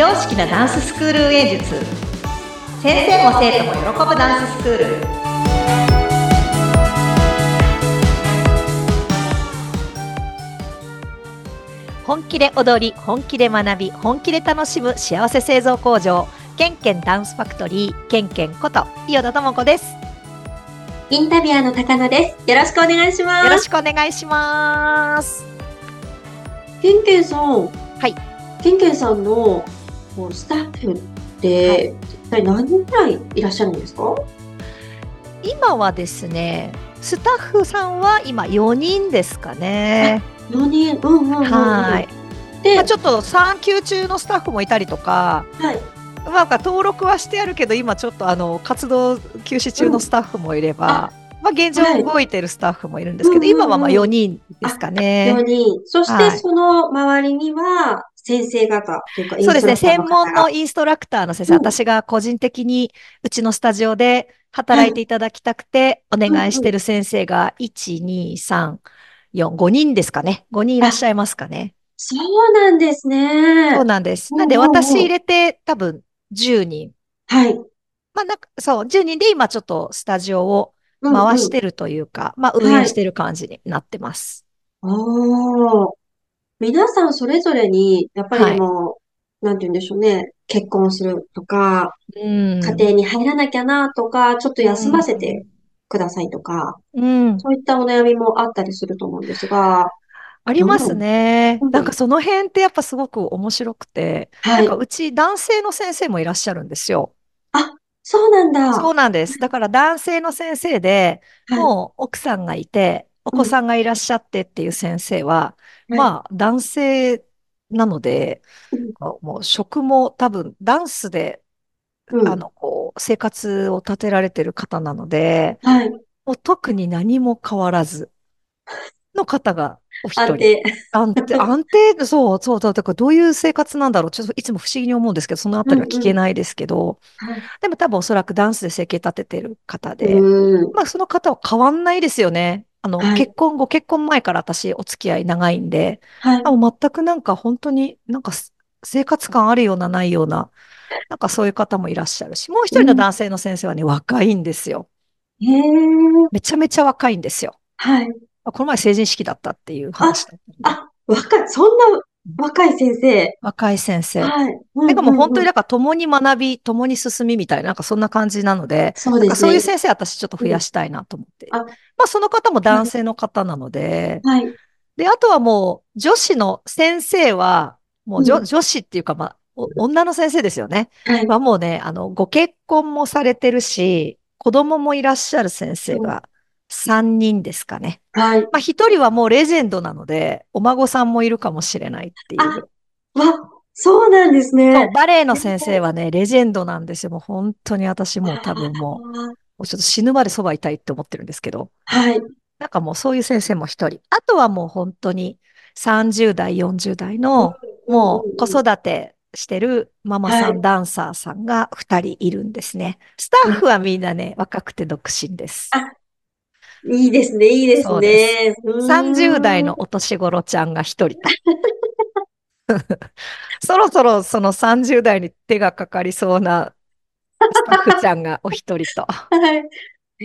常識なダンススクール運営術先生も生徒も喜ぶダンススクール本気で踊り本気で学び本気で楽しむ幸せ製造工場ケンケンダンスファクトリーケンケンこと伊予田智子ですインタビュアーの高野です。よろしくお願いします。よろしくお願いしますケンケンさん。はい。ケンケンさんのこうスタッフって、一体何人くらいいらっしゃるんですか？今はですねスタッフさんは今4人ですかね ?4 人。うんうんうん、うん。はい。で、まあ、ちょっと産休中のスタッフもいたりとか、はい。なんか登録はしてあるけど、今ちょっとあの活動休止中のスタッフもいれば、まあ現状はい動いてるスタッフもいるんですけど、うんうんうん今はまあ4人ですかね。4人。そしはいて、その周りには、先生方というか、そうですね、専門のインストラクターの先生、うん私が個人的にうちのスタジオで働いていただきたくて、お願いしてる先生が、1、2、3、4、5人ですかね。5人いらっしゃいますかね。そうなんですね。そうなんです。うんなんでうんうん私入れて多分10人。はい。まあなんか、そう、10人で今ちょっとスタジオをうんうん回してるというか、まあ運営してる感じになってます。おー。皆さんそれぞれに、やっぱりはいでも、なんて言うんでしょうね。結婚するとか、うん。家庭に入らなきゃなとか、ちょっと休ませてくださいとか、うん。そういったお悩みもあったりすると思うんですが、ありますねうん。なんかその辺ってやっぱすごく面白くて、はいなんか。うち男性の先生もいらっしゃるんですよ。そうなんだ。そうなんです。だから男性の先生で、はいもう奥さんがいて、お子さんがいらっしゃってっていう先生は、はいまあ男性なので、うんもう職も多分ダンスで、うんあの、こう、生活を立てられてる方なので、はい。もう特に何も変わらずの方がお一人。安定。安定、安定、そう、そう、だからどういう生活なんだろう。ちょっといつも不思議に思うんですけど、そのあたりは聞けないですけど、はいでも多分おそらくダンスで生計立ててる方で、うん。まあその方は変わんないですよね。あの、はい結婚後、結婚前から私お付き合い長いんで、はい。全くなんか本当になんかす生活感あるようなないような、なんかそういう方もいらっしゃるし、もう一人の男性の先生はね、若いんですよ。へえ。めちゃめちゃ若いんですよ。はい。この前成人式だったっていう話だったんであ、若い、そんな若い先生。若い先生。はい。なんかもう本当にだだから共に学び、共に進みみたいな、なんかそんな感じなので、そうですね。そういう先生私ちょっと増やしたいなと思って。うんあまあその方も男性の方なので、はい。で、あとはもう女子の先生は、もう女,、うん女子っていうかまあ、お女の先生ですよね。はい。はもうね、あの、ご結婚もされてるし、子供もいらっしゃる先生が3人ですかね。はい。まあ1人はもうレジェンドなので、お孫さんもいるかもしれないっていう。あわ、そうなんですね。バレエの先生はね、レジェンドなんですよ。もう本当に私もう多分もう、もうちょっと死ぬまでそばいたいって思ってるんですけど、はい。なんかもうそういう先生も一人。あとはもう本当に30代、40代の、もう子育てしてるママさん、はいダンサーさんが二人いるんですね。スタッフはみんなね、若くて独身です。あいいですね、いいですね。うーん30代のお年頃ちゃんが一人と。そろそろその30代に手がかかりそうなスタッフちゃんがお一人と。はい。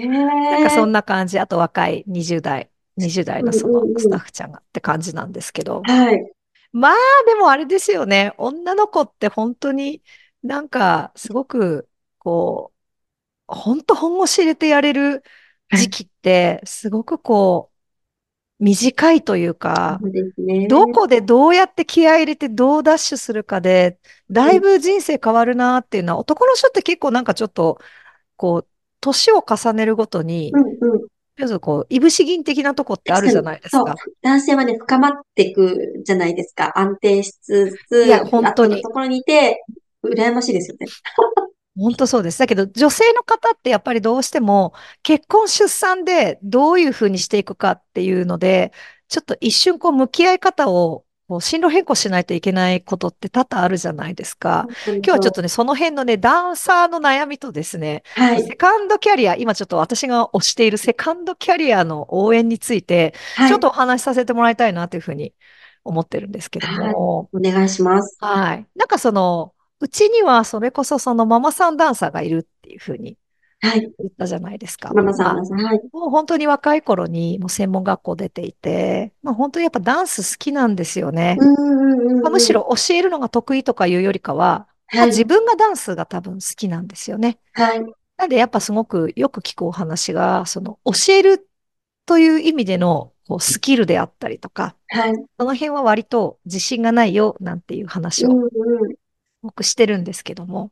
なんかそんな感じ。あと若い20代、20代のそのスタッフちゃんがって感じなんですけど。はい。まあでもあれですよね。女の子って本当になんかすごくこう、本当本腰入れてやれる時期ってすごくこう、短いというか。どこでどうやって気合い入れてどうダッシュするかで、だいぶ人生変わるなっていうのは、男の人って結構なんかちょっと、こう、年を重ねるごとにう、んうん。こう、いぶし銀的なとこってあるじゃないですそうか。。男性はね、深まっていくじゃないですか。安定しつつ、いや本当にところにいて、羨ましいですよね。本当そうです。だけど、女性の方ってやっぱりどうしても、結婚出産でどういうふうにしていくかっていうので、ちょっと一瞬こう、向き合い方を、こう進路変更しないといけないことって多々あるじゃないですか。今日はちょっとね、その辺のね、ダンサーの悩みとですね、はい。セカンドキャリア、今ちょっと私が推しているセカンドキャリアの応援について、はいちょっとお話しさせてもらいたいなというふうに思ってるんですけども、お願いします。はい。なんかその、うちにはそれこそそのママさんダンサーがいるっていうふうにはい。言ったじゃないですか。ママさん、はい。もう本当に若い頃にもう専門学校出ていて、まあ本当にやっぱダンス好きなんですよね。む。しろ教えるのが得意とかいうよりかは、まあ、はい。自分がダンスが多分好きなんですよね。はい。なんでやっぱすごくよく聞くお話が、その教えるという意味でのこうスキルであったりとか、はい。その辺は割と自信がないよなんていう話を。僕してるんですけども、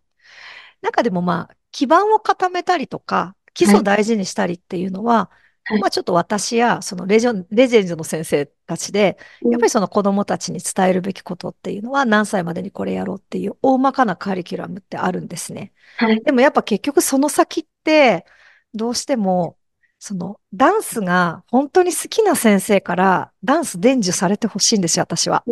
中でもまあ基盤を固めたりとか、基はい。礎を大事にしたりっていうのは、はい。まあちょっと私やそのレジョン、レジェンドの先生たちで、うん。やっぱりその子供たちに伝えるべきことっていうのは何歳までにこれやろうっていう大まかなカリキュラムってあるんですね。はい。でもやっぱ結局その先って、どうしても、そのダンスが本当に好きな先生からダンス伝授されてほしいんですよ、私は。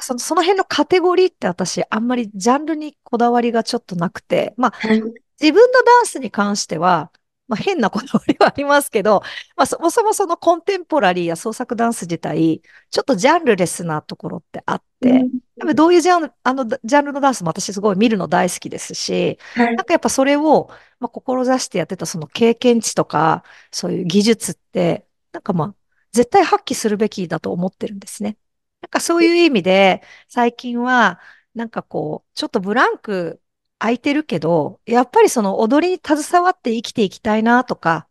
その、その辺のカテゴリーって私あんまりジャンルにこだわりがちょっとなくて、まあはい。自分のダンスに関しては、まあ、変なこだわりはありますけど、まあ、そもそもそのコンテンポラリーや創作ダンス自体、ちょっとジャンルレスなところってあって、うん。どういうジャンル、あの、ジャンルのダンスも私すごい見るの大好きですし、はい。なんかやっぱそれを、まあ、志してやってたその経験値とか、そういう技術って、なんかまあ、絶対発揮するべきだと思ってるんですね。なんかそういう意味で、最近は、なんかこう、ちょっとブランク空いてるけど、やっぱりその踊りに携わって生きていきたいなとか、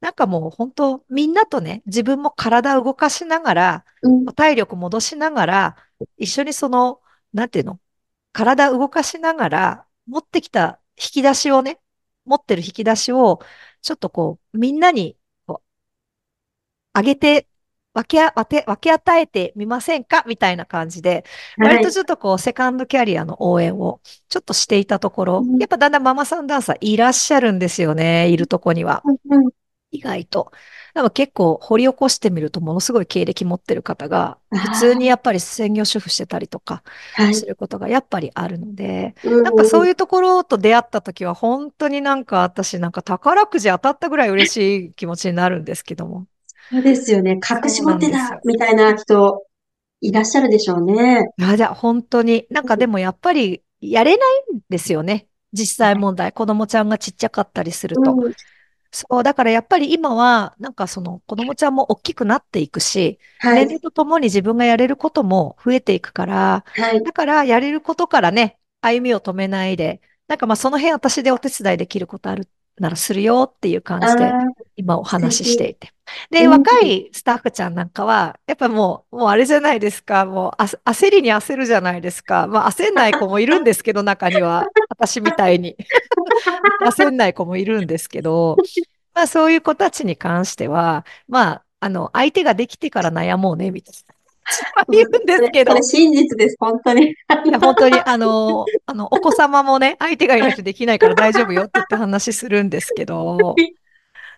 なんかもう本当みんなとね、自分も体を動かしながら、うん。体力戻しながら、一緒にその、なんていうの、体を動かしながら、持ってきた引き出しをね、持ってる引き出しを、ちょっとこう、みんなにこうあげて、分けあ、分け、分け与えてみませんか？みたいな感じで、割とはい。ちょっとこう、セカンドキャリアの応援をちょっとしていたところ、うん。やっぱだんだんママさんダンサーいらっしゃるんですよね、いるとこには。うん。意外と。でも結構掘り起こしてみるとものすごい経歴持ってる方が、あ普通にあ。やっぱり専業主婦してたりとかはい。することがやっぱりあるので、うなんかそうん。いうところと出会った時は本当になんか私なんか宝くじ当たったぐらい嬉しい気持ちになるんですけども。そうですよね。隠し持ってた。みたいな人いらっしゃるでしょうね。いや、じゃあ本当に、なんかでもやっぱりやれないんですよね。実際問題。子供ちゃんがちっちゃかったりすると。うん。そう、だからやっぱり今は、なんかその子供ちゃんも大きくなっていくし、はい。年齢とともに自分がやれることも増えていくから、はい。だからやれることからね、歩みを止めないで、なんかまあその辺私でお手伝いできることあるならするよっていう感あじで、あ、今お。話ししていて。で、うん。若いスタッフちゃんなんかは、やっぱもう、もうあれじゃないですか、もうあ焦りに焦るじゃないですか。まあ焦んない子もいるんですけど、中には。私みたいに。焦んない子もいるんですけど、まあそういう子たちに関しては、まあ、あの、相手ができてから悩もうね、みたいな。言うんうんですけど、真実です。本当に。いや、本当に、あの、あの、お子様もね、相手がいないとできないから大丈夫よって言って話するんですけど、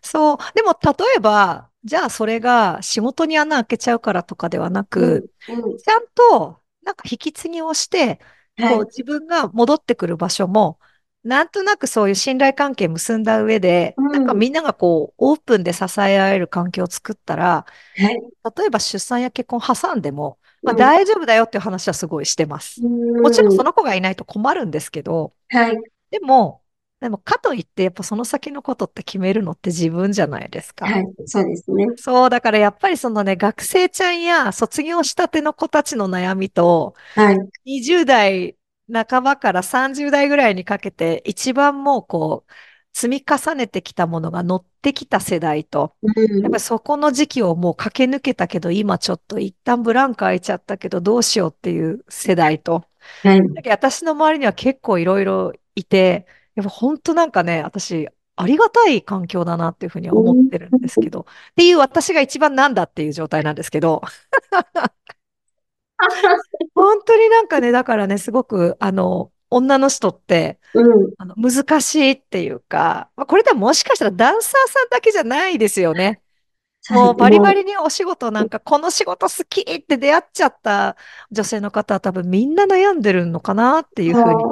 そう。でも、例えば、じゃあそれが仕事に穴開けちゃうからとかではなうん。く、うん。ちゃんと、なんか引き継ぎをして、こうはい。自分が戻ってくる場所も、なんとなくそういう信頼関係結んだ上で、うなんかん。みんながこう、オープンで支え合える環境を作ったら、はい。例えば出産や結婚挟んでも、まあうん。大丈夫だよっていう話はすごいしてまうす。もちろんそん。の子がいないと困るんですけど、はい。でも、でもかといってやっぱその先のことって決めるのって自分じゃないですか。はい。そうですね。そう、だからやっぱりそのね、学生ちゃんや卒業したての子たちの悩みと、はい。20代半ばから30代ぐらいにかけて、一番もうこう、積み重ねてきたものが乗ってきた世代と、うん。やっぱりそこの時期をもう駆け抜けたけど、今ちょっと一旦ブランク空いちゃったけど、どうしようっていう世代と、はい。私の周りには結構いろいろいて、やっぱ本当なんかね、私、ありがたい環境だなっていうふうに。思ってるんですけど、っていう私が一番なんだっていう状態なんですけど、本当になんかね、だからね、すごく、あの、女の人って、うん。あの、難しいっていうか、まあ、これではもしかしたらダンサーさんだけじゃないですよね。はい。もうバリバもリにお仕事なんか、この仕事好きって出会っちゃった女性の方は多分みんな悩んでるのかなっていうふうに。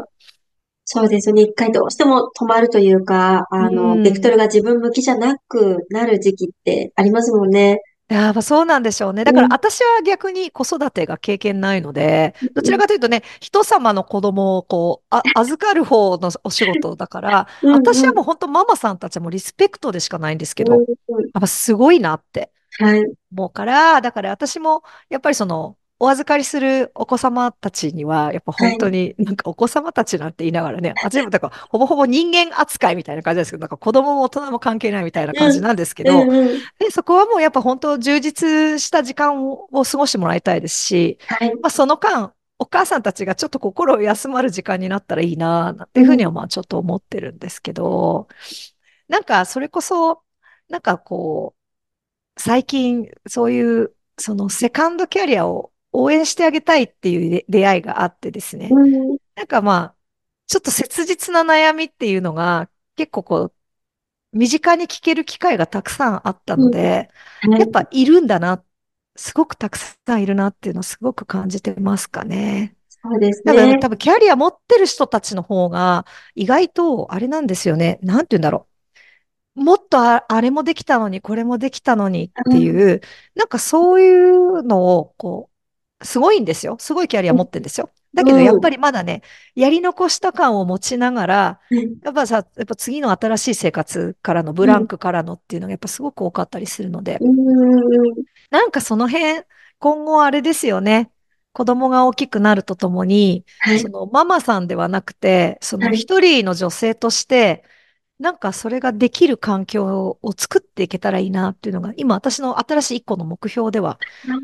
そうですよね。一回どうしても止まるというか、うあの、ベクトん。ルが自分向きじゃなくなる時期ってありますもんね。やっぱそうなんでしょうね。だから私は逆に子育てが経験ないので、どちらかというとね、人様の子供をこう、あ、預かる方のお仕事だから、うんうん私はもう本当ママさんたちもリスペクトでしかないんですけど、うんやっぱすごいなってはい。思うから、だから私もやっぱりその、お預かりするお子様たちには、やっぱ本当に、なんかお子様たちなんて言いながらね、私もだからほぼほぼ人間扱いみたいな感じですけど、なんか子供も大人も関係ないみたいな感じなんですけど、うんうん。で、そこはもうやっぱ本当充実した時間をを過ごしてもらいたいですし、はい。まあその間、お母さんたちがちょっと心を休まる時間になったらいいな、なんていうふうにはまあちょっと思ってるんですけど、なんかそれこそ、なんかこう、最近そういうそのセカンドキャリアを応援してあげたいっていう出出会いがあってですね。うん。なんかまあ、ちょっと切実な悩みっていうのが結構こう、身近に聞ける機会がたくさんあったので、はいやっぱいるんだな、すごくたくさんいるなっていうのをすごく感じてますかね。そうです多分、ね。多分キャリア持ってる人たちの方が意外とあれなんですよね。なんて言うんだろう。もっとあ、あれもできたのに、これもできたのにっていう、なんかそういうのを、こう、すごいんですよ。すごいキャリア持ってるんですよ。だけどやっぱりまだね、やり残した感を持ちながら、うんやっぱさ、やっぱ次の新しい生活からのブランクからのっていうのがやっぱすごく多かったりするので、うん。なんかその辺、今後あれですよね。子供が大きくなるとともに、はいそ。のママさんではなくて、そのはい一人の女性として、なんかそれができる環境を作っていけたらいいなっていうのが、今私の新しい一個の目標では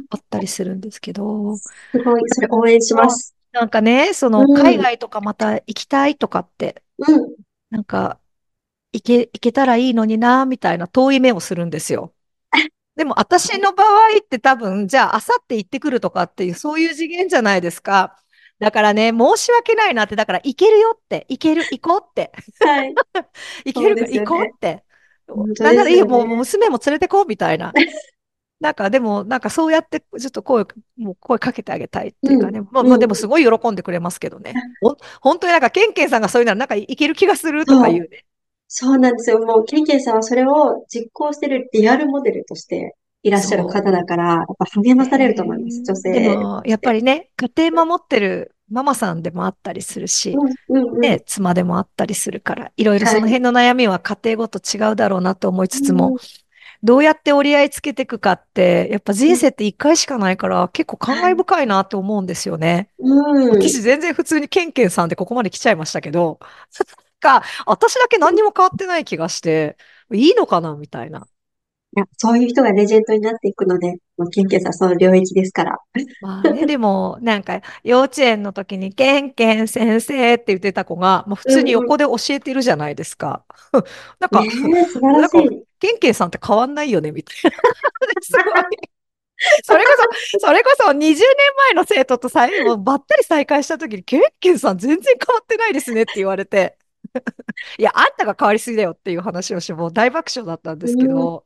あったりするんですけど、すごい、それ応援します。なんかね、そのうん海外とかまた行きたいとかって、うん。なんか、行け、行けたらいいのにな、みたいな遠い目をするんですよ。でも私の場合って多分、じゃあ、あさって行ってくるとかっていう、そういう次元じゃないですか。だからね、申し訳ないなって、だから行けるよって、行ける、行こうって、はい。行けるね行こうって。なんならいいよ、もう娘も連れてこうみたいな。なんかでも、なんかそうやってちょっと声、もう声かけてあげたいっていうかね。まあ、うんまあでもすごい喜んでくれますけどね。ほん本当になんかケンケンさんがそういうならなんかいける気がするとか言うね。そうなんですよ。もう、ケンケンさんはそれを実行してるリアルモデルとしていらっしゃる方だから、やっぱ励まされると思います、女性。でも、やっぱりね、家庭守ってるママさんでもあったりするし、うん、うん、うん。ね、妻でもあったりするから、いろいろそのはい辺の悩みは家庭ごと違うだろうなと思いつつも、うんどうやって折り合いつけていくかって、やっぱ人生って一回しかないから、結構感慨深いなって思うんですよね。うん。私全然普通にケンケンさんでここまで来ちゃいましたけど、か、私だけ何にも変わってない気がして、いいのかなみたいな。いや、そういう人がレジェンドになっていくので、もうケンケンさんその領域ですから。まあね、でも、なんか、幼稚園の時に、ケンケン先生って言ってた子が、まあ、普通に横で教えてるじゃないですか。なんか、ねえ、素晴らしい。ケンケンさんって変わんないよね、みたいな。すごい。それこそ、それこそ20年前の生徒と最後、ばったり再会した時に、ケンケンさん全然変わってないですねって言われて、いや、あんたが変わりすぎだよっていう話をして、もう大爆笑だったんですけど、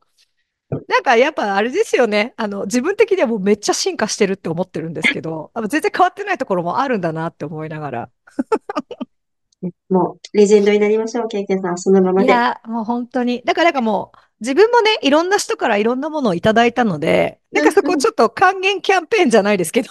なんかやっぱあれですよね。あの、自分的にはもうめっちゃ進化してるって思ってるんですけど、全然変わってないところもあるんだなって思いながら。もう、レジェンドになりましょう、ケンケンさんはそのままで。いや、もう本当に。だからなんかもう、自分もね、いろんな人からいろんなものをいただいたので、なんかそこちょっと還元キャンペーンじゃないですけど、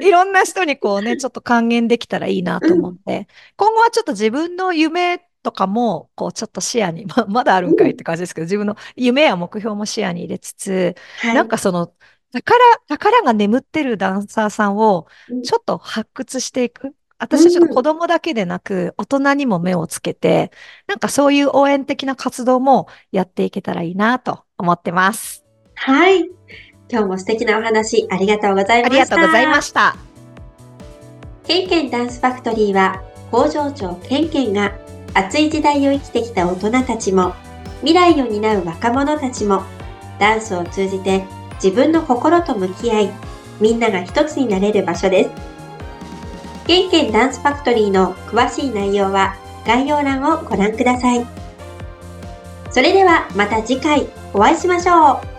いろんな人にこうね、ちょっと還元できたらいいなと思って、今後はちょっと自分の夢とかも、こうちょっと視野に、ま、まだあるんかいって感じですけど、自分の夢や目標も視野に入れつつ、はい。なんかその、宝、宝が眠ってるダンサーさんをうんちょっと発掘していく。私はちょっと子供だけでなく、大人にも目をつけて、なんかそういう応援的な活動もやっていけたらいいなと思ってます。はい。今日も素敵なお話ありがとうございあました。りがとうございました。ケンケンダンスファクトリーは工場長ケンケンが熱い時代を生きてきた大人たちも未来を担う若者たちもダンスを通じて自分の心と向き合いみんなが一つになれる場所です。ケンケンダンスファクトリーの詳しい内容は概要欄をご覧ください。それではまた次回お会いしましょう。